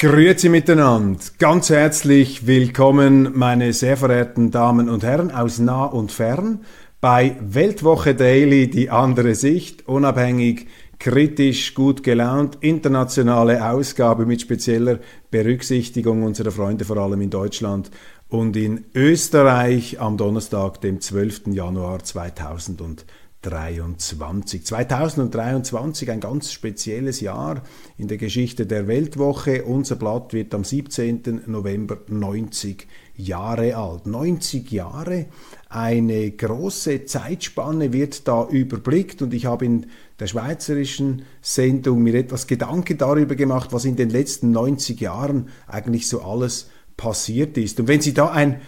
Grüezi miteinander. Ganz herzlich willkommen, meine sehr verehrten Damen und Herren aus nah und fern bei Weltwoche Daily, die andere Sicht, unabhängig, kritisch, gut gelaunt, internationale Ausgabe mit spezieller Berücksichtigung unserer Freunde, vor allem in Deutschland und in Österreich am Donnerstag, dem 12. Januar 2020. 2023. 2023 ein ganz spezielles Jahr in der Geschichte der Weltwoche. Unser Blatt wird am 17. November 90 Jahre alt. 90 Jahre, eine große Zeitspanne wird da überblickt und ich habe in der schweizerischen Sendung mir etwas Gedanken darüber gemacht, was in den letzten 90 Jahren eigentlich so alles passiert ist. Und wenn Sie da ein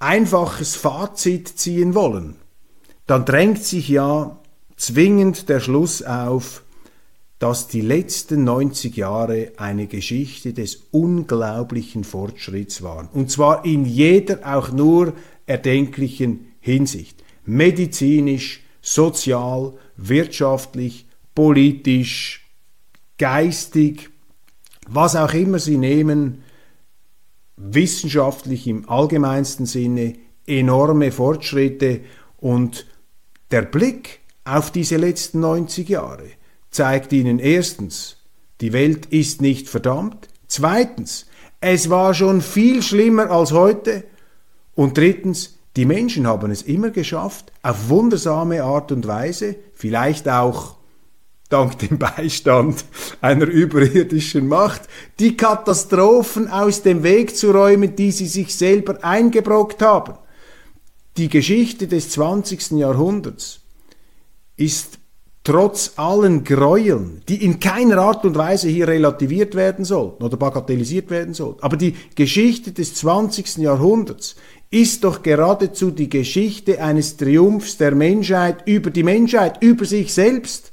einfaches Fazit ziehen wollen, dann drängt sich ja zwingend der Schluss auf, dass die letzten 90 Jahre eine Geschichte des unglaublichen Fortschritts waren. Und zwar in jeder auch nur erdenklichen Hinsicht. Medizinisch, sozial, wirtschaftlich, politisch, geistig, was auch immer Sie nehmen, wissenschaftlich im allgemeinsten Sinne, enorme Fortschritte und der Blick auf diese letzten 90 Jahre zeigt Ihnen erstens, die Welt ist nicht verdammt, zweitens, es war schon viel schlimmer als heute und drittens, die Menschen haben es immer geschafft, auf wundersame Art und Weise, vielleicht auch dank dem Beistand einer überirdischen Macht, die Katastrophen aus dem Weg zu räumen, die sie sich selber eingebrockt haben. Die Geschichte des 20. Jahrhunderts ist trotz allen Gräueln, die in keiner Art und Weise hier relativiert werden sollten oder bagatellisiert werden sollten, aber die Geschichte des 20. Jahrhunderts ist doch geradezu die Geschichte eines Triumphs der Menschheit über die Menschheit, über sich selbst.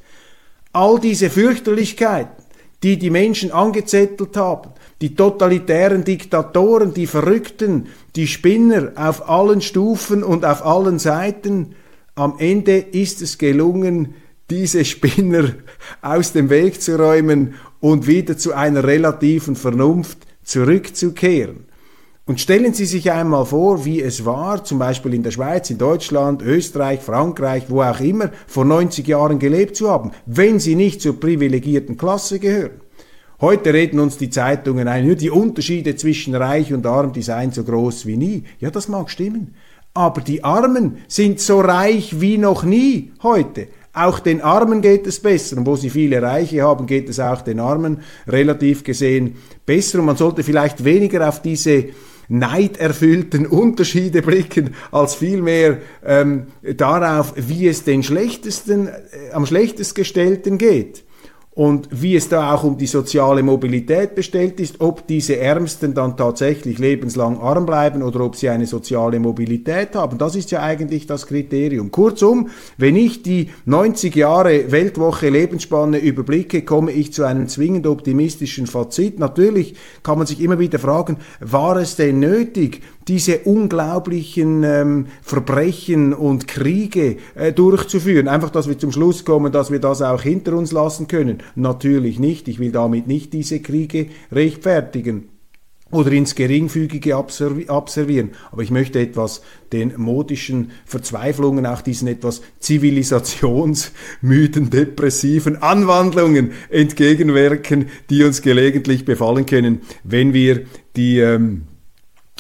All diese Fürchterlichkeiten, die die Menschen angezettelt haben, die totalitären Diktatoren, die Verrückten, die Spinner auf allen Stufen und auf allen Seiten. Am Ende ist es gelungen, diese Spinner aus dem Weg zu räumen und wieder zu einer relativen Vernunft zurückzukehren. Und stellen Sie sich einmal vor, wie es war, zum Beispiel in der Schweiz, in Deutschland, Österreich, Frankreich, wo auch immer, vor 90 Jahren gelebt zu haben, wenn Sie nicht zur privilegierten Klasse gehören. Heute reden uns die Zeitungen ein, die Unterschiede zwischen Reich und Arm, die seien so groß wie nie. Ja, das mag stimmen. Aber die Armen sind so reich wie noch nie heute. Auch den Armen geht es besser. Und wo sie viele Reiche haben, geht es auch den Armen relativ gesehen besser. Und man sollte vielleicht weniger auf diese neiderfüllten Unterschiede blicken, als vielmehr ähm, darauf, wie es den schlechtesten, äh, am schlechtest gestellten geht und wie es da auch um die soziale Mobilität bestellt ist, ob diese Ärmsten dann tatsächlich lebenslang arm bleiben oder ob sie eine soziale Mobilität haben. Das ist ja eigentlich das Kriterium. Kurzum, wenn ich die 90 Jahre Weltwoche Lebensspanne überblicke, komme ich zu einem zwingend optimistischen Fazit. Natürlich kann man sich immer wieder fragen, war es denn nötig, diese unglaublichen ähm, Verbrechen und Kriege äh, durchzuführen. Einfach, dass wir zum Schluss kommen, dass wir das auch hinter uns lassen können. Natürlich nicht. Ich will damit nicht diese Kriege rechtfertigen oder ins Geringfügige abservieren. Aber ich möchte etwas den modischen Verzweiflungen, auch diesen etwas zivilisationsmüden, depressiven Anwandlungen entgegenwirken, die uns gelegentlich befallen können, wenn wir die ähm,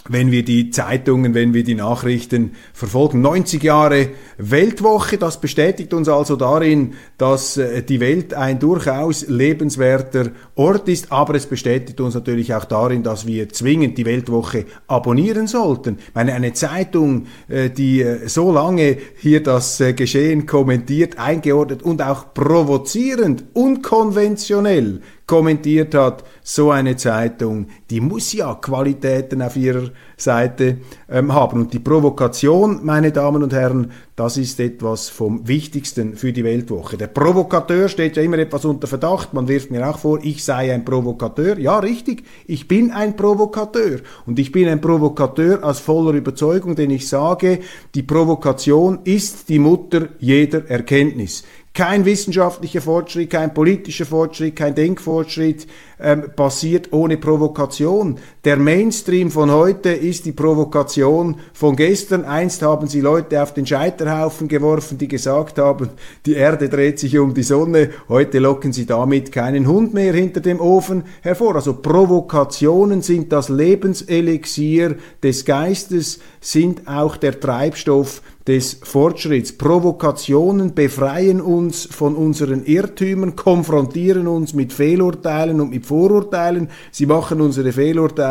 wenn wir die Zeitungen, wenn wir die Nachrichten verfolgen. 90 Jahre Weltwoche, das bestätigt uns also darin, dass äh, die Welt ein durchaus lebenswerter Ort ist, aber es bestätigt uns natürlich auch darin, dass wir zwingend die Weltwoche abonnieren sollten. Ich meine, eine Zeitung, äh, die äh, so lange hier das Geschehen kommentiert, eingeordnet und auch provozierend, unkonventionell kommentiert hat, so eine Zeitung, die muss ja Qualitäten auf ihrer Seite ähm, haben. Und die Provokation, meine Damen und Herren, das ist etwas vom Wichtigsten für die Weltwoche. Der Provokateur steht ja immer etwas unter Verdacht. Man wirft mir auch vor, ich sei ein Provokateur. Ja, richtig, ich bin ein Provokateur. Und ich bin ein Provokateur aus voller Überzeugung, denn ich sage, die Provokation ist die Mutter jeder Erkenntnis. Kein wissenschaftlicher Fortschritt, kein politischer Fortschritt, kein Denkfortschritt ähm, passiert ohne Provokation. Der Mainstream von heute ist die Provokation von gestern. Einst haben sie Leute auf den Scheiterhaufen geworfen, die gesagt haben, die Erde dreht sich um die Sonne. Heute locken sie damit keinen Hund mehr hinter dem Ofen hervor. Also Provokationen sind das Lebenselixier des Geistes, sind auch der Treibstoff des Fortschritts. Provokationen befreien uns von unseren Irrtümern, konfrontieren uns mit Fehlurteilen und mit Vorurteilen. Sie machen unsere Fehlurteile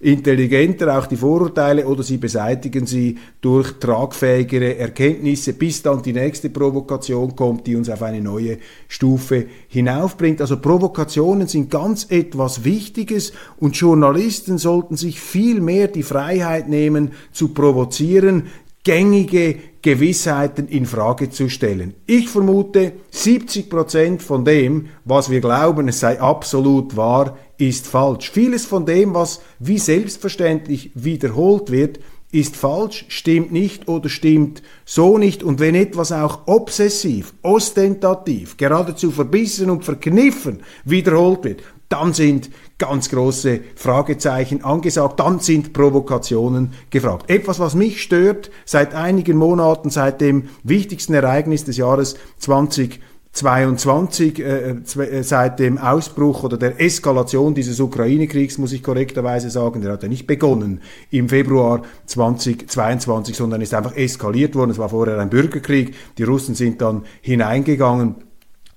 intelligenter, auch die Vorurteile, oder sie beseitigen sie durch tragfähigere Erkenntnisse, bis dann die nächste Provokation kommt, die uns auf eine neue Stufe hinaufbringt. Also Provokationen sind ganz etwas Wichtiges und Journalisten sollten sich viel mehr die Freiheit nehmen, zu provozieren, gängige Gewissheiten in Frage zu stellen. Ich vermute, 70 Prozent von dem, was wir glauben, es sei absolut wahr, ist falsch. Vieles von dem, was wie selbstverständlich wiederholt wird, ist falsch, stimmt nicht oder stimmt so nicht. Und wenn etwas auch obsessiv, ostentativ, geradezu verbissen und verkniffen wiederholt wird, dann sind ganz große Fragezeichen angesagt, dann sind Provokationen gefragt. Etwas, was mich stört seit einigen Monaten, seit dem wichtigsten Ereignis des Jahres 2020, 22 äh, äh, seit dem Ausbruch oder der Eskalation dieses Ukraine-Kriegs, muss ich korrekterweise sagen, der hat ja nicht begonnen im Februar 2022, sondern ist einfach eskaliert worden. Es war vorher ein Bürgerkrieg, die Russen sind dann hineingegangen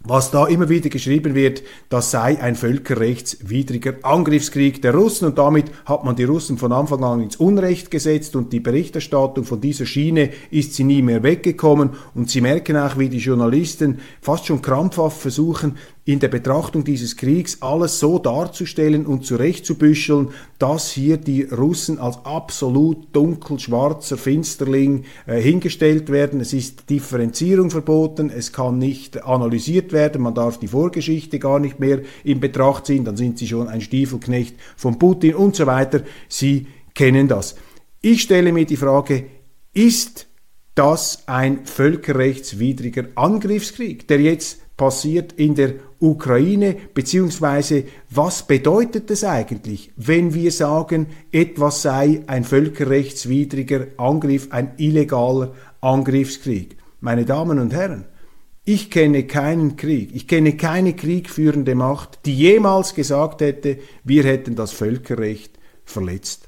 was da immer wieder geschrieben wird, das sei ein völkerrechtswidriger Angriffskrieg der Russen. Und damit hat man die Russen von Anfang an ins Unrecht gesetzt und die Berichterstattung von dieser Schiene ist sie nie mehr weggekommen. Und sie merken auch, wie die Journalisten fast schon krampfhaft versuchen, in der Betrachtung dieses Kriegs alles so darzustellen und zurechtzubüscheln, dass hier die Russen als absolut dunkelschwarzer Finsterling äh, hingestellt werden. Es ist Differenzierung verboten, es kann nicht analysiert werden, man darf die Vorgeschichte gar nicht mehr in Betracht ziehen, dann sind sie schon ein Stiefelknecht von Putin und so weiter. Sie kennen das. Ich stelle mir die Frage, ist das ein völkerrechtswidriger Angriffskrieg, der jetzt passiert in der Ukraine, beziehungsweise was bedeutet es eigentlich, wenn wir sagen, etwas sei ein völkerrechtswidriger Angriff, ein illegaler Angriffskrieg? Meine Damen und Herren, ich kenne keinen Krieg, ich kenne keine kriegführende Macht, die jemals gesagt hätte, wir hätten das Völkerrecht verletzt.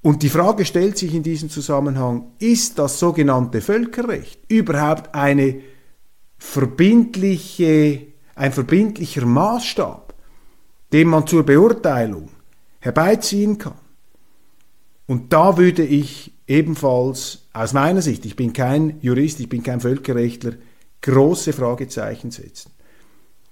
Und die Frage stellt sich in diesem Zusammenhang, ist das sogenannte Völkerrecht überhaupt eine verbindliche, ein verbindlicher Maßstab, den man zur Beurteilung herbeiziehen kann. Und da würde ich ebenfalls aus meiner Sicht, ich bin kein Jurist, ich bin kein Völkerrechtler, große Fragezeichen setzen.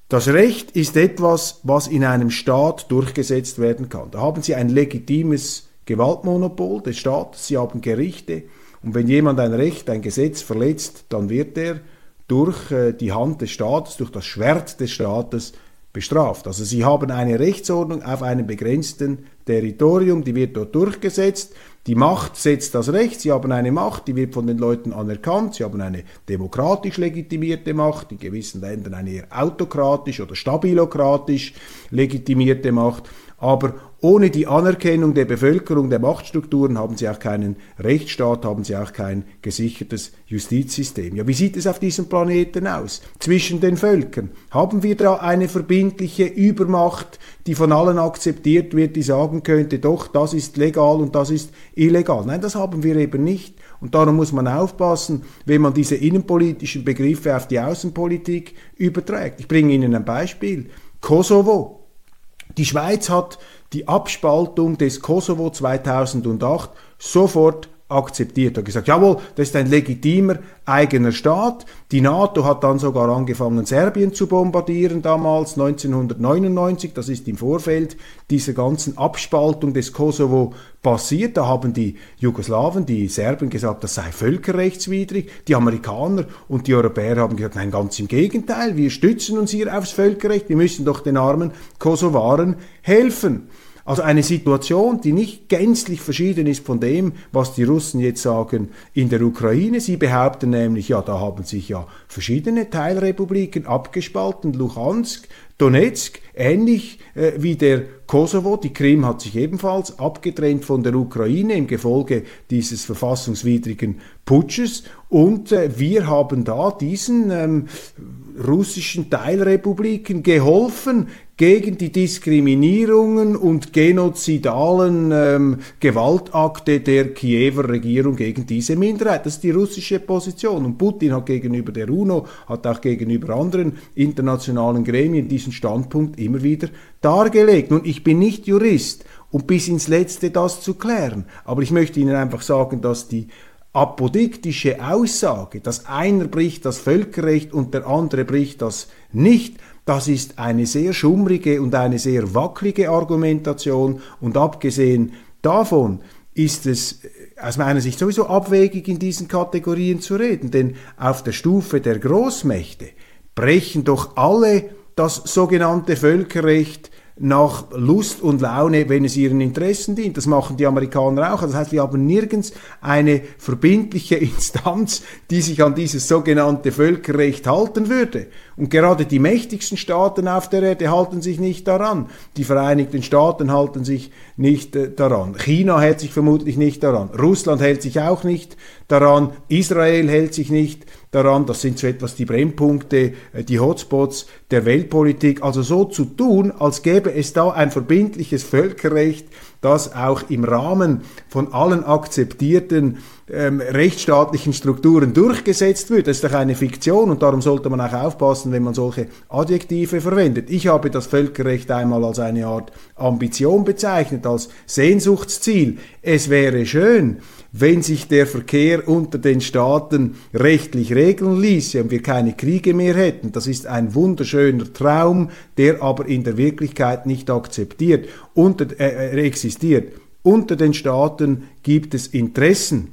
Das Recht ist etwas, was in einem Staat durchgesetzt werden kann. Da haben Sie ein legitimes Gewaltmonopol des Staates, Sie haben Gerichte und wenn jemand ein Recht, ein Gesetz verletzt, dann wird er durch äh, die Hand des Staates, durch das Schwert des Staates bestraft. Also sie haben eine Rechtsordnung auf einem begrenzten Territorium, die wird dort durchgesetzt. Die Macht setzt das Recht, sie haben eine Macht, die wird von den Leuten anerkannt, sie haben eine demokratisch legitimierte Macht, in gewissen Ländern eine eher autokratisch oder stabilokratisch legitimierte Macht. Aber Ohne die Anerkennung der Bevölkerung, der Machtstrukturen haben sie auch keinen Rechtsstaat, haben sie auch kein gesichertes Justizsystem. Ja, wie sieht es auf diesem Planeten aus? Zwischen den Völkern. Haben wir da eine verbindliche Übermacht, die von allen akzeptiert wird, die sagen könnte, doch, das ist legal und das ist illegal? Nein, das haben wir eben nicht. Und darum muss man aufpassen, wenn man diese innenpolitischen Begriffe auf die Außenpolitik überträgt. Ich bringe Ihnen ein Beispiel. Kosovo. Die Schweiz hat die Abspaltung des Kosovo 2008 sofort akzeptiert, hat gesagt, jawohl, das ist ein legitimer eigener Staat. Die NATO hat dann sogar angefangen, Serbien zu bombardieren damals, 1999. Das ist im Vorfeld dieser ganzen Abspaltung des Kosovo passiert. Da haben die Jugoslawen, die Serben gesagt, das sei völkerrechtswidrig. Die Amerikaner und die Europäer haben gesagt, nein, ganz im Gegenteil, wir stützen uns hier aufs Völkerrecht. Wir müssen doch den armen Kosovaren helfen. Also eine Situation, die nicht gänzlich verschieden ist von dem, was die Russen jetzt sagen in der Ukraine. Sie behaupten nämlich, ja, da haben sich ja verschiedene Teilrepubliken abgespalten, Luhansk, Donetsk, ähnlich äh, wie der Kosovo, die Krim hat sich ebenfalls abgetrennt von der Ukraine im Gefolge dieses verfassungswidrigen Putsches. Und äh, wir haben da diesen ähm, russischen Teilrepubliken geholfen, gegen die Diskriminierungen und genozidalen ähm, Gewaltakte der Kiewer Regierung gegen diese Minderheit. Das ist die russische Position. Und Putin hat gegenüber der UNO, hat auch gegenüber anderen internationalen Gremien diesen Standpunkt immer wieder dargelegt. Nun, ich bin nicht Jurist, um bis ins Letzte das zu klären. Aber ich möchte Ihnen einfach sagen, dass die apodiktische Aussage, dass einer bricht das Völkerrecht und der andere bricht das nicht, das ist eine sehr schummrige und eine sehr wackelige Argumentation und abgesehen davon ist es äh, aus meiner Sicht sowieso abwegig, in diesen Kategorien zu reden, denn auf der Stufe der Großmächte brechen doch alle das sogenannte Völkerrecht nach Lust und Laune, wenn es ihren Interessen dient. Das machen die Amerikaner auch. Das heißt, wir haben nirgends eine verbindliche Instanz, die sich an dieses sogenannte Völkerrecht halten würde. Und gerade die mächtigsten Staaten auf der Erde halten sich nicht daran. Die Vereinigten Staaten halten sich nicht äh, daran. China hält sich vermutlich nicht daran. Russland hält sich auch nicht daran. Israel hält sich nicht daran. Das sind so etwas die Brennpunkte, äh, die Hotspots der Weltpolitik. Also so zu tun, als gäbe es da ein verbindliches Völkerrecht, das auch im Rahmen von allen akzeptierten ähm, rechtsstaatlichen Strukturen durchgesetzt wird. Das ist doch eine Fiktion und darum sollte man auch aufpassen, wenn man solche Adjektive verwendet. Ich habe das Völkerrecht einmal als eine Art Ambition bezeichnet, als Sehnsuchtsziel. Es wäre schön, wenn sich der Verkehr unter den Staaten rechtlich regeln ließe und wir keine Kriege mehr hätten. Das ist ein wunderschöner Traum, der aber in der Wirklichkeit nicht akzeptiert, unter, äh, äh existiert. Unter den Staaten gibt es Interessen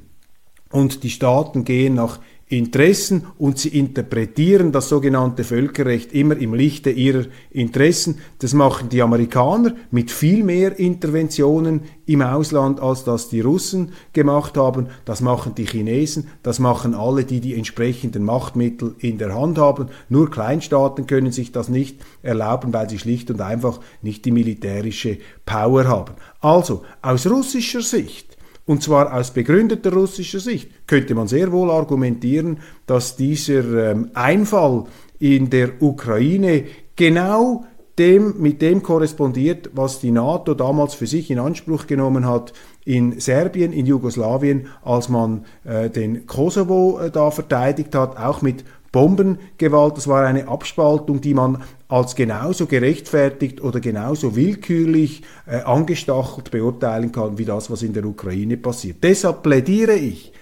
und die Staaten gehen nach Interessen und sie interpretieren das sogenannte Völkerrecht immer im Lichte ihrer Interessen. Das machen die Amerikaner mit viel mehr Interventionen im Ausland, als das die Russen gemacht haben. Das machen die Chinesen, das machen alle, die die entsprechenden Machtmittel in der Hand haben. Nur Kleinstaaten können sich das nicht erlauben, weil sie schlicht und einfach nicht die militärische Power haben. Also, aus russischer Sicht und zwar aus begründeter russischer Sicht könnte man sehr wohl argumentieren, dass dieser ähm, Einfall in der Ukraine genau dem, mit dem korrespondiert, was die NATO damals für sich in Anspruch genommen hat in Serbien, in Jugoslawien, als man äh, den Kosovo äh, da verteidigt hat, auch mit Bombengewalt. Das war eine Abspaltung, die man als genauso gerechtfertigt oder genauso willkürlich äh, angestachelt beurteilen kann, wie das, was in der Ukraine passiert. Deshalb plädiere ich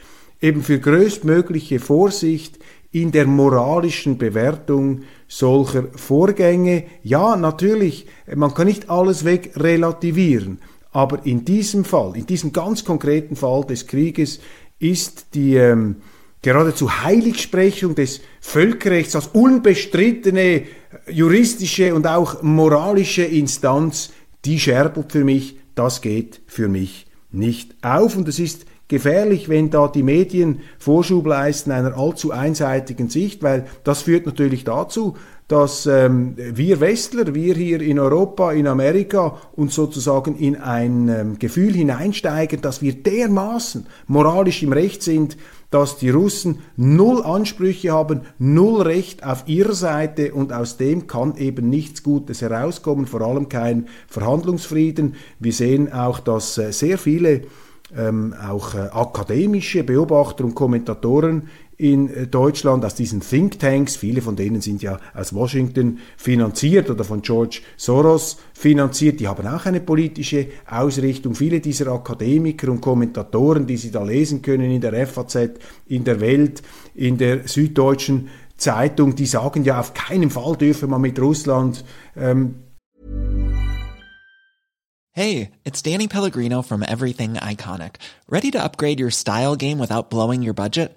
eben für größtmögliche Vorsicht in der moralischen Bewertung solcher Vorgänge. Ja, natürlich, man kann nicht alles wegrelativieren, aber in diesem Fall, in diesem ganz konkreten Fall des Krieges, ist die ähm, geradezu Heiligsprechung des Völkerrechts als unbestrittene juristische und auch moralische Instanz, die scherbelt für mich, das geht für mich nicht auf. Und es ist gefährlich, wenn da die Medien Vorschub leisten einer allzu einseitigen Sicht, weil das führt natürlich dazu, dass ähm, wir Westler, wir hier in Europa, in Amerika uns sozusagen in ein ähm, Gefühl hineinsteigen, dass wir dermaßen moralisch im Recht sind, dass die Russen null Ansprüche haben, null Recht auf ihrer Seite und aus dem kann eben nichts Gutes herauskommen, vor allem kein Verhandlungsfrieden. Wir sehen auch, dass äh, sehr viele ähm, auch äh, akademische Beobachter und Kommentatoren in Deutschland aus diesen Thinktanks, viele von denen sind ja aus Washington finanziert oder von George Soros finanziert, die haben auch eine politische Ausrichtung. Viele dieser Akademiker und Kommentatoren, die Sie da lesen können in der FAZ, in der Welt, in der Süddeutschen Zeitung, die sagen ja, auf keinen Fall dürfe man mit Russland ähm, Hey, it's Danny Pellegrino from Everything Iconic. Ready to upgrade your style game without blowing your budget?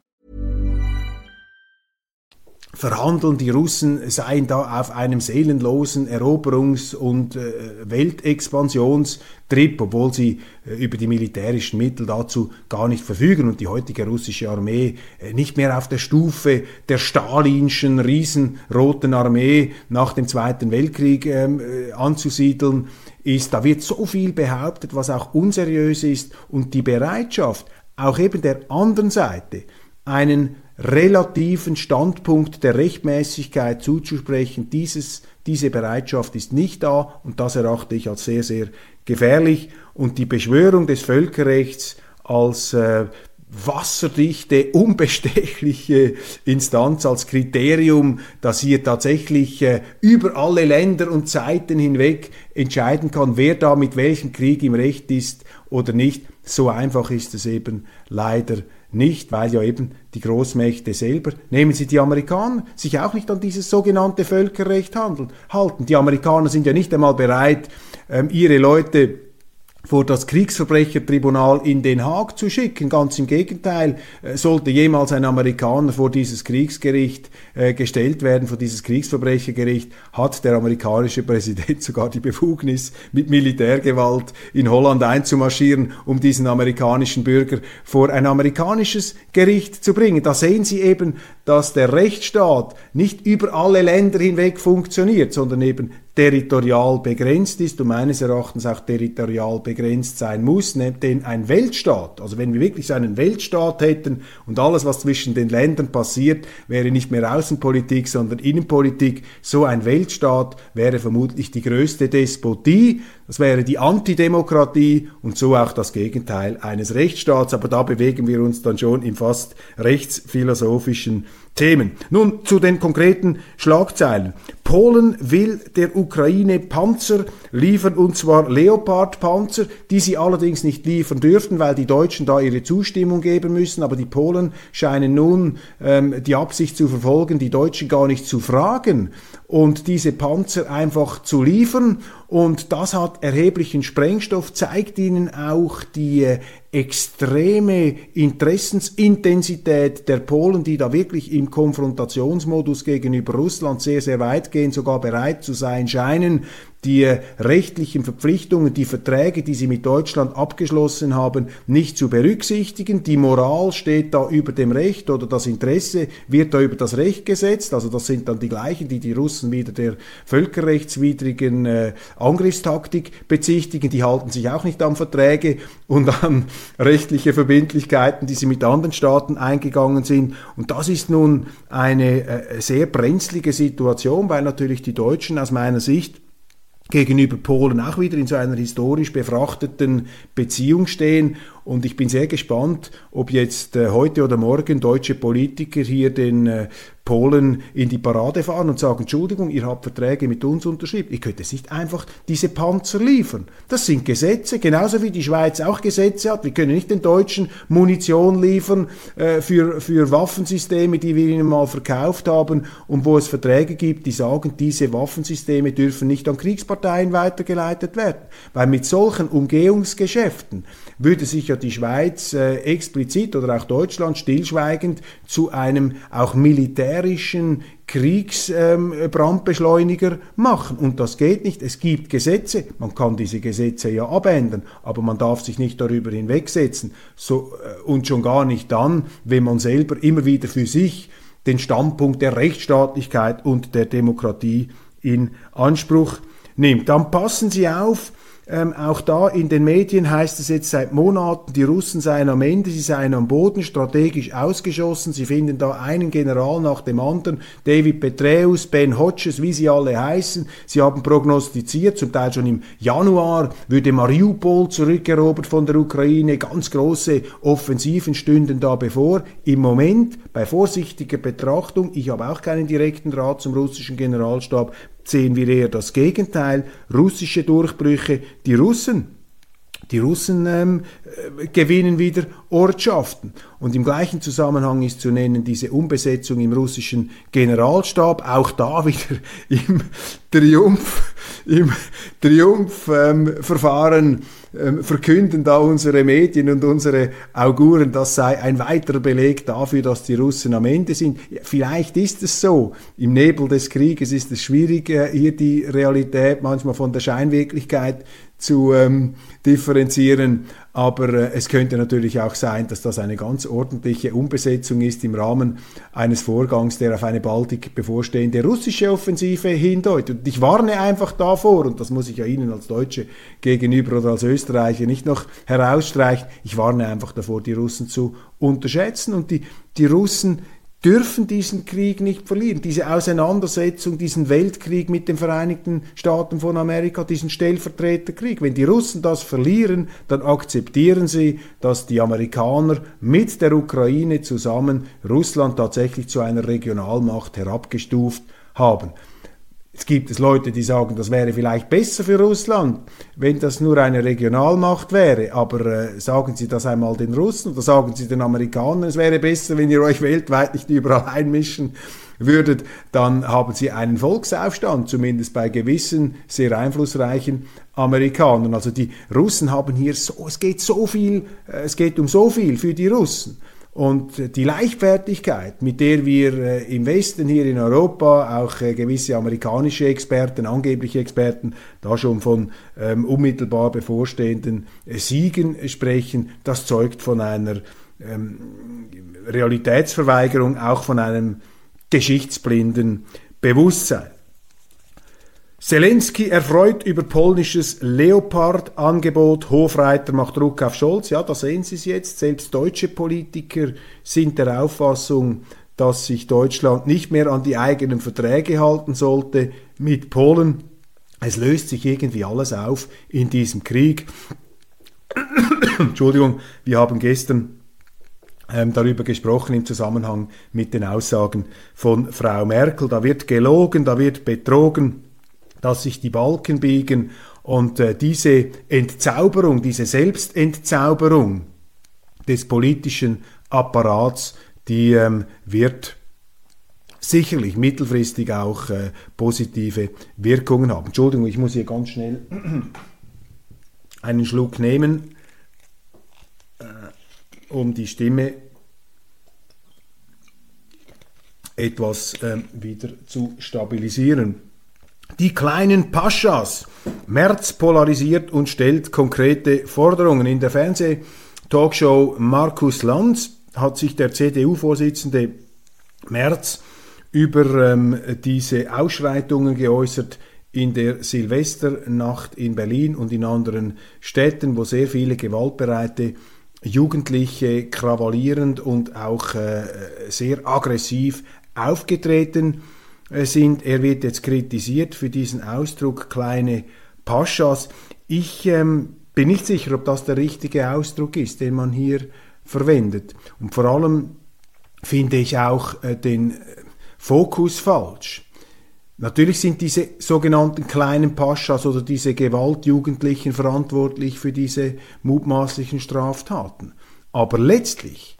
verhandeln, die Russen seien da auf einem seelenlosen Eroberungs- und äh, Weltexpansionstrip, obwohl sie äh, über die militärischen Mittel dazu gar nicht verfügen und die heutige russische Armee äh, nicht mehr auf der Stufe der stalinschen riesenroten Armee nach dem Zweiten Weltkrieg ähm, äh, anzusiedeln ist. Da wird so viel behauptet, was auch unseriös ist und die Bereitschaft, auch eben der anderen Seite, einen relativen Standpunkt der Rechtmäßigkeit zuzusprechen. Dieses, diese Bereitschaft ist nicht da und das erachte ich als sehr, sehr gefährlich. Und die Beschwörung des Völkerrechts als äh, wasserdichte, unbestechliche Instanz als Kriterium, das hier tatsächlich äh, über alle Länder und Zeiten hinweg entscheiden kann, wer da mit welchem Krieg im Recht ist oder nicht. So einfach ist es eben leider nicht, weil ja eben die Großmächte selber, nehmen Sie die Amerikaner, sich auch nicht an dieses sogenannte Völkerrecht handeln, halten. Die Amerikaner sind ja nicht einmal bereit, ähm, ihre Leute vor das Kriegsverbrechertribunal in Den Haag zu schicken. Ganz im Gegenteil, äh, sollte jemals ein Amerikaner vor dieses Kriegsgericht äh, gestellt werden, vor dieses Kriegsverbrechergericht, hat der amerikanische Präsident sogar die Befugnis, mit Militärgewalt in Holland einzumarschieren, um diesen amerikanischen Bürger vor ein amerikanisches Gericht zu bringen. Da sehen Sie eben, dass der Rechtsstaat nicht über alle Länder hinweg funktioniert, sondern eben territorial begrenzt ist und meines Erachtens auch territorial begrenzt sein muss, denn ein Weltstaat, also wenn wir wirklich einen Weltstaat hätten und alles, was zwischen den Ländern passiert, wäre nicht mehr Außenpolitik, sondern Innenpolitik, so ein Weltstaat wäre vermutlich die größte Despotie, das wäre die Antidemokratie und so auch das Gegenteil eines Rechtsstaats, aber da bewegen wir uns dann schon im fast rechtsphilosophischen Themen. Nun zu den konkreten Schlagzeilen. Polen will der Ukraine Panzer liefern und zwar Leopard-Panzer, die sie allerdings nicht liefern dürften, weil die Deutschen da ihre Zustimmung geben müssen. Aber die Polen scheinen nun ähm, die Absicht zu verfolgen, die Deutschen gar nicht zu fragen und diese Panzer einfach zu liefern. Und das hat erheblichen Sprengstoff, zeigt ihnen auch die äh, extreme Interessensintensität der Polen, die da wirklich im Konfrontationsmodus gegenüber Russland sehr, sehr weit gehen, sogar bereit zu sein scheinen, die rechtlichen Verpflichtungen, die Verträge, die sie mit Deutschland abgeschlossen haben, nicht zu berücksichtigen. Die Moral steht da über dem Recht oder das Interesse wird da über das Recht gesetzt. Also das sind dann die gleichen, die die Russen wieder der völkerrechtswidrigen äh, Angriffstaktik bezichtigen. Die halten sich auch nicht an Verträge und an rechtliche Verbindlichkeiten, die sie mit anderen Staaten eingegangen sind. Und das ist nun eine äh, sehr brenzlige Situation, weil natürlich die Deutschen aus meiner Sicht gegenüber Polen auch wieder in so einer historisch befrachteten Beziehung stehen Und ich bin sehr gespannt, ob jetzt äh, heute oder morgen deutsche Politiker hier den äh, Polen in die Parade fahren und sagen, Entschuldigung, ihr habt Verträge mit uns unterschrieben. Ihr könnt jetzt nicht einfach diese Panzer liefern. Das sind Gesetze, genauso wie die Schweiz auch Gesetze hat. Wir können nicht den Deutschen Munition liefern äh, für, für Waffensysteme, die wir ihnen mal verkauft haben und wo es Verträge gibt, die sagen, diese Waffensysteme dürfen nicht an Kriegsparteien weitergeleitet werden. Weil mit solchen Umgehungsgeschäften würde sich ja die Schweiz äh, explizit oder auch Deutschland stillschweigend zu einem auch militärischen Kriegsbrandbeschleuniger ähm, machen. Und das geht nicht. Es gibt Gesetze. Man kann diese Gesetze ja abändern, aber man darf sich nicht darüber hinwegsetzen. So, äh, und schon gar nicht dann, wenn man selber immer wieder für sich den Standpunkt der Rechtsstaatlichkeit und der Demokratie in Anspruch nimmt. Dann passen Sie auf, ähm, auch da in den Medien heißt es jetzt seit Monaten, die Russen seien am Ende, sie seien am Boden, strategisch ausgeschossen. Sie finden da einen General nach dem anderen, David Petraeus, Ben Hodges, wie sie alle heißen. Sie haben prognostiziert, zum Teil schon im Januar, würde Mariupol zurückerobert von der Ukraine. Ganz große Offensiven stünden da bevor. Im Moment, bei vorsichtiger Betrachtung, ich habe auch keinen direkten Draht zum russischen Generalstab, sehen wir eher das Gegenteil, russische Durchbrüche, die Russen. Die Russen ähm, äh, gewinnen wieder Ortschaften. Und im gleichen Zusammenhang ist zu nennen diese Umbesetzung im russischen Generalstab, auch da wieder im Triumph, im Triumphverfahren ähm, ähm, verkünden da unsere Medien und unsere Auguren, das sei ein weiterer Beleg dafür, dass die Russen am Ende sind. Vielleicht ist es so. Im Nebel des Krieges ist es schwierig, äh, hier die Realität manchmal von der Scheinwirklichkeit zu ähm, differenzieren. Aber äh, es könnte natürlich auch sein, dass das eine ganz ordentliche Umbesetzung ist im Rahmen eines Vorgangs, der auf eine baldig bevorstehende russische Offensive hindeutet. Und ich warne einfach davor, und das muss ich ja Ihnen als Deutsche gegenüber oder als Österreicher nicht noch herausstreichen, ich warne einfach davor, die Russen zu unterschätzen. Und die, die Russen dürfen diesen Krieg nicht verlieren. Diese Auseinandersetzung, diesen Weltkrieg mit den Vereinigten Staaten von Amerika, diesen Stellvertreterkrieg. Wenn die Russen das verlieren, dann akzeptieren sie, dass die Amerikaner mit der Ukraine zusammen Russland tatsächlich zu einer Regionalmacht herabgestuft haben. Es gibt es Leute, die sagen, das wäre vielleicht besser für Russland, wenn das nur eine Regionalmacht wäre. Aber äh, sagen Sie das einmal den Russen oder sagen Sie den Amerikanern, es wäre besser, wenn ihr euch weltweit nicht überall einmischen würdet, dann haben Sie einen Volksaufstand, zumindest bei gewissen sehr einflussreichen Amerikanern. Also die Russen haben hier so, es geht so viel, äh, es geht um so viel für die Russen. Und die Leichtfertigkeit, mit der wir äh, im Westen hier in Europa, auch äh, gewisse amerikanische Experten, angebliche Experten, da schon von ähm, unmittelbar bevorstehenden äh, Siegen sprechen, das zeugt von einer ähm, Realitätsverweigerung, auch von einem geschichtsblinden Bewusstsein. Zelensky erfreut über polnisches Leopard-Angebot. Hofreiter macht Druck auf Scholz. Ja, da sehen Sie es jetzt. Selbst deutsche Politiker sind der Auffassung, dass sich Deutschland nicht mehr an die eigenen Verträge halten sollte mit Polen. Es löst sich irgendwie alles auf in diesem Krieg. Entschuldigung, wir haben gestern ähm, darüber gesprochen im Zusammenhang mit den Aussagen von Frau Merkel. Da wird gelogen, da wird betrogen dass sich die Balken biegen und äh, diese Entzauberung, diese Selbstentzauberung des politischen Apparats, die ähm, wird sicherlich mittelfristig auch äh, positive Wirkungen haben. Entschuldigung, ich muss hier ganz schnell einen Schluck nehmen, äh, um die Stimme etwas äh, wieder zu stabilisieren. Die kleinen Paschas. Merz polarisiert und stellt konkrete Forderungen. In der Fernsehtalkshow Markus Lanz hat sich der CDU-Vorsitzende Merz über ähm, diese Ausschreitungen geäußert in der Silvesternacht in Berlin und in anderen Städten, wo sehr viele gewaltbereite Jugendliche krawallierend und auch äh, sehr aggressiv aufgetreten äh, sind. Er wird jetzt kritisiert für diesen Ausdruck kleine Paschas. Ich ähm, bin nicht sicher, ob das der richtige Ausdruck ist, den man hier verwendet. Und vor allem finde ich auch äh, den Fokus falsch. Natürlich sind diese sogenannten kleinen Paschas oder diese Gewaltjugendlichen verantwortlich für diese mutmaßlichen Straftaten. Aber letztlich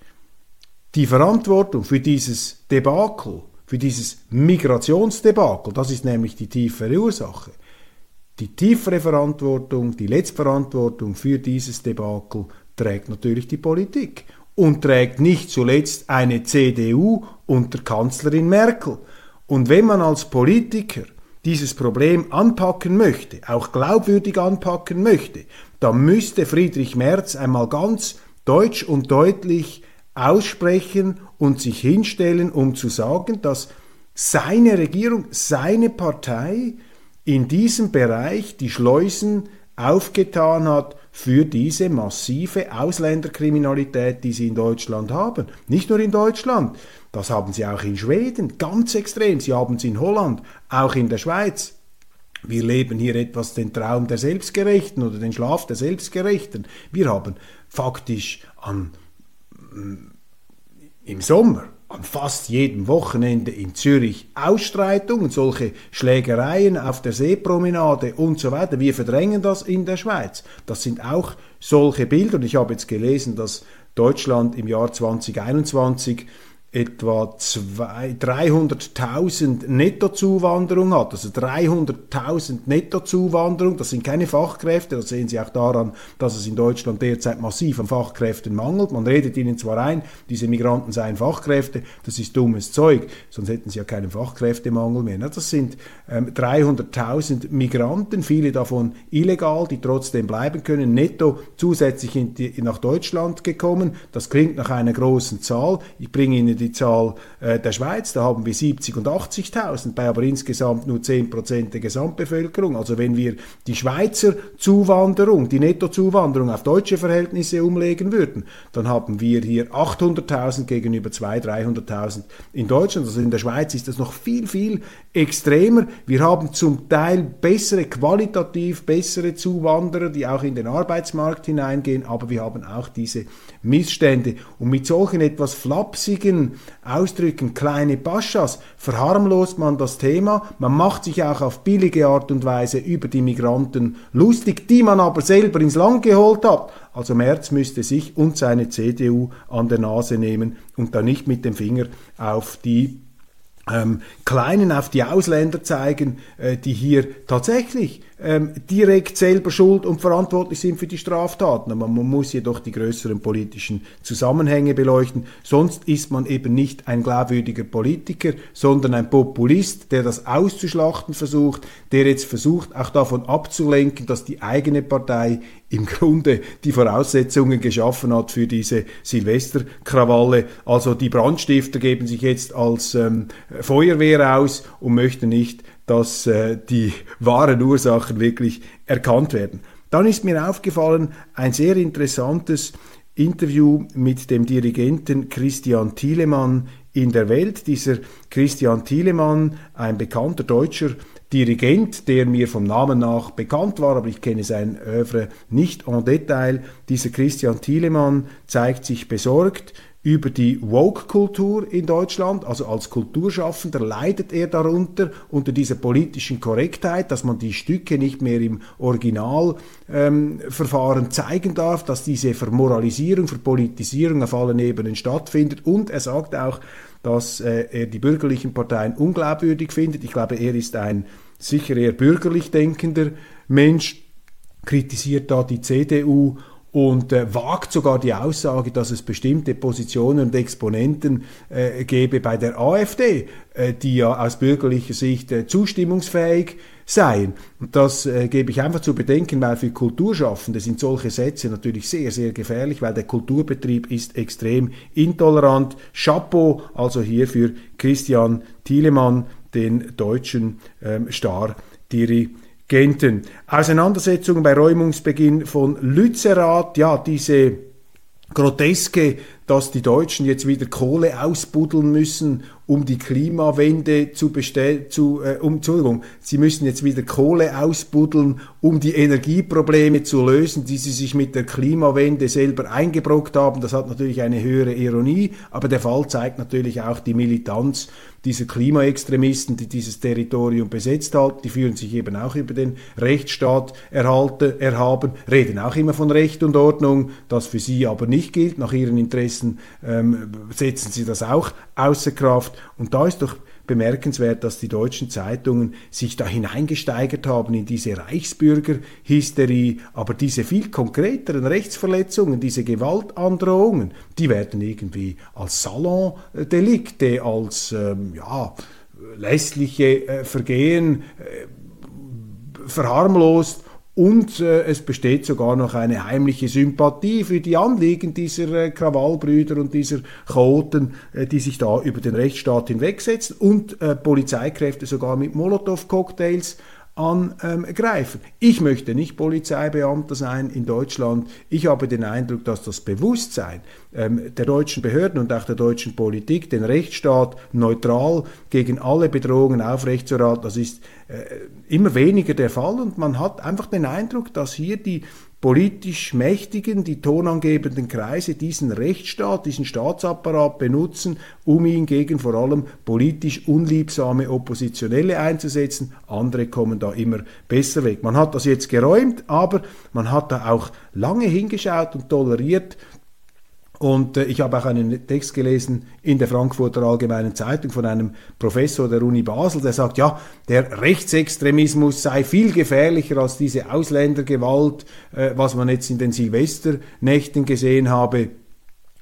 die Verantwortung für dieses Debakel, für dieses Migrationsdebakel, das ist nämlich die tiefere Ursache. Die tiefere Verantwortung, die Letztverantwortung für dieses Debakel trägt natürlich die Politik und trägt nicht zuletzt eine CDU unter Kanzlerin Merkel. Und wenn man als Politiker dieses Problem anpacken möchte, auch glaubwürdig anpacken möchte, dann müsste Friedrich Merz einmal ganz deutsch und deutlich aussprechen und sich hinstellen, um zu sagen, dass seine Regierung, seine Partei in diesem Bereich die Schleusen aufgetan hat für diese massive Ausländerkriminalität, die sie in Deutschland haben. Nicht nur in Deutschland, das haben sie auch in Schweden, ganz extrem. Sie haben es in Holland, auch in der Schweiz. Wir leben hier etwas den Traum der Selbstgerechten oder den Schlaf der Selbstgerechten. Wir haben faktisch an, im Sommer an fast jedem Wochenende in Zürich Ausstreitungen, solche Schlägereien auf der Seepromenade und so weiter. Wir verdrängen das in der Schweiz. Das sind auch solche Bilder. Und ich habe jetzt gelesen, dass Deutschland im Jahr 2021 etwa 300.000 Nettozuwanderung hat, also 300.000 Nettozuwanderung, das sind keine Fachkräfte, das sehen Sie auch daran, dass es in Deutschland derzeit massiv an Fachkräften mangelt. Man redet ihnen zwar ein, diese Migranten seien Fachkräfte, das ist dummes Zeug, sonst hätten sie ja keinen Fachkräftemangel mehr. Das sind ähm, 300.000 Migranten, viele davon illegal, die trotzdem bleiben können, netto zusätzlich nach Deutschland gekommen. Das klingt nach einer großen Zahl. Ich bringe Ihnen die Zahl äh, der Schweiz, da haben wir 70 und 80.000, bei aber insgesamt nur 10 Prozent der Gesamtbevölkerung. Also wenn wir die Schweizer Zuwanderung, die Nettozuwanderung auf deutsche Verhältnisse umlegen würden, dann haben wir hier 800.000 gegenüber 200.000, 300.000 in Deutschland. Also in der Schweiz ist das noch viel, viel extremer. Wir haben zum Teil bessere, qualitativ bessere Zuwanderer, die auch in den Arbeitsmarkt hineingehen, aber wir haben auch diese Missstände. Und mit solchen etwas flapsigen Ausdrücken, kleine Paschas, verharmlost man das Thema. Man macht sich auch auf billige Art und Weise über die Migranten lustig, die man aber selber ins Land geholt hat. Also Merz müsste sich und seine CDU an der Nase nehmen und da nicht mit dem Finger auf die ähm, Kleinen, auf die Ausländer zeigen, äh, die hier tatsächlich ähm, direkt selber schuld und verantwortlich sind für die Straftaten. Aber man muss jedoch die größeren politischen Zusammenhänge beleuchten. Sonst ist man eben nicht ein glaubwürdiger Politiker, sondern ein Populist, der das auszuschlachten versucht, der jetzt versucht, auch davon abzulenken, dass die eigene Partei im Grunde die Voraussetzungen geschaffen hat für diese Silvesterkrawalle. Also die Brandstifter geben sich jetzt als ähm, Feuerwehr aus und möchten nicht dass äh, die wahren Ursachen wirklich erkannt werden. Dann ist mir aufgefallen ein sehr interessantes Interview mit dem Dirigenten Christian Thielemann in der Welt. Dieser Christian Thielemann, ein bekannter deutscher Dirigent, der mir vom Namen nach bekannt war, aber ich kenne sein Övre nicht en Detail. Dieser Christian Thielemann zeigt sich besorgt über die Woke-Kultur in Deutschland, also als Kulturschaffender leidet er darunter, unter dieser politischen Korrektheit, dass man die Stücke nicht mehr im Originalverfahren ähm, zeigen darf, dass diese Vermoralisierung, Verpolitisierung auf allen Ebenen stattfindet. Und er sagt auch, dass äh, er die bürgerlichen Parteien unglaubwürdig findet. Ich glaube, er ist ein sicher eher bürgerlich denkender Mensch, kritisiert da die CDU und äh, wagt sogar die Aussage, dass es bestimmte Positionen und Exponenten äh, gäbe bei der AfD, äh, die ja aus bürgerlicher Sicht äh, zustimmungsfähig seien. Und das äh, gebe ich einfach zu bedenken, weil für Kulturschaffende sind solche Sätze natürlich sehr, sehr gefährlich, weil der Kulturbetrieb ist extrem intolerant. Chapeau also hier für Christian Thielemann, den deutschen ähm, Star-Dirigenten. Genten. Auseinandersetzungen bei Räumungsbeginn von Lützerath, ja, diese groteske dass die Deutschen jetzt wieder Kohle ausbuddeln müssen, um die Klimawende zu bestellen, zu, äh, um, Entschuldigung, sie müssen jetzt wieder Kohle ausbuddeln, um die Energieprobleme zu lösen, die sie sich mit der Klimawende selber eingebrockt haben. Das hat natürlich eine höhere Ironie, aber der Fall zeigt natürlich auch die Militanz dieser Klimaextremisten, die dieses Territorium besetzt halten. Die führen sich eben auch über den Rechtsstaat erhalte, erhaben, reden auch immer von Recht und Ordnung, das für sie aber nicht gilt. Nach ihren Interessen ähm, setzen sie das auch außer Kraft. Und da ist doch bemerkenswert, dass die deutschen Zeitungen sich da hineingesteigert haben in diese Reichsbürgerhysterie, aber diese viel konkreteren Rechtsverletzungen, diese Gewaltandrohungen, die werden irgendwie als Salondelikte, als ähm, ja, lässliche äh, Vergehen äh, verharmlost und äh, es besteht sogar noch eine heimliche Sympathie für die Anliegen dieser äh, Krawallbrüder und dieser Chaoten, äh, die sich da über den Rechtsstaat hinwegsetzen und äh, Polizeikräfte sogar mit Molotow-Cocktails angreifen. Ich möchte nicht Polizeibeamter sein in Deutschland. Ich habe den Eindruck, dass das Bewusstsein ähm, der deutschen Behörden und auch der deutschen Politik, den Rechtsstaat neutral gegen alle Bedrohungen aufrechtzuerhalten, das ist äh, immer weniger der Fall und man hat einfach den Eindruck, dass hier die politisch Mächtigen, die tonangebenden Kreise diesen Rechtsstaat, diesen Staatsapparat benutzen, um ihn gegen vor allem politisch unliebsame Oppositionelle einzusetzen. Andere kommen da immer besser weg. Man hat das jetzt geräumt, aber man hat da auch lange hingeschaut und toleriert, und äh, ich habe auch einen Text gelesen in der Frankfurter Allgemeinen Zeitung von einem Professor der Uni Basel, der sagt, ja, der Rechtsextremismus sei viel gefährlicher als diese Ausländergewalt, äh, was man jetzt in den Silvesternächten gesehen habe.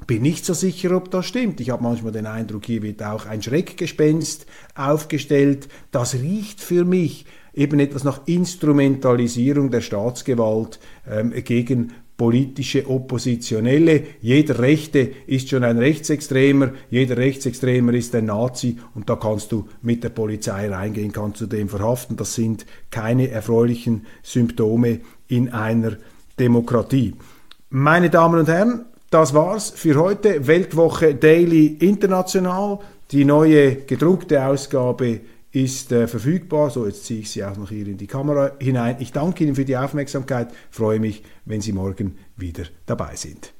Bin nicht so sicher, ob das stimmt. Ich habe manchmal den Eindruck, hier wird auch ein Schreckgespenst aufgestellt. Das riecht für mich eben etwas nach Instrumentalisierung der Staatsgewalt ähm, gegen politische Oppositionelle. Jeder Rechte ist schon ein Rechtsextremer, jeder Rechtsextremer ist ein Nazi und da kannst du mit der Polizei reingehen, kannst du den verhaften. Das sind keine erfreulichen Symptome in einer Demokratie. Meine Damen und Herren, das war's für heute. Weltwoche Daily International. Die neue gedruckte Ausgabe ist äh, verfügbar. So, jetzt ziehe ich sie auch noch hier in die Kamera hinein. Ich danke Ihnen für die Aufmerksamkeit, freue mich, wenn Sie morgen wieder dabei sind.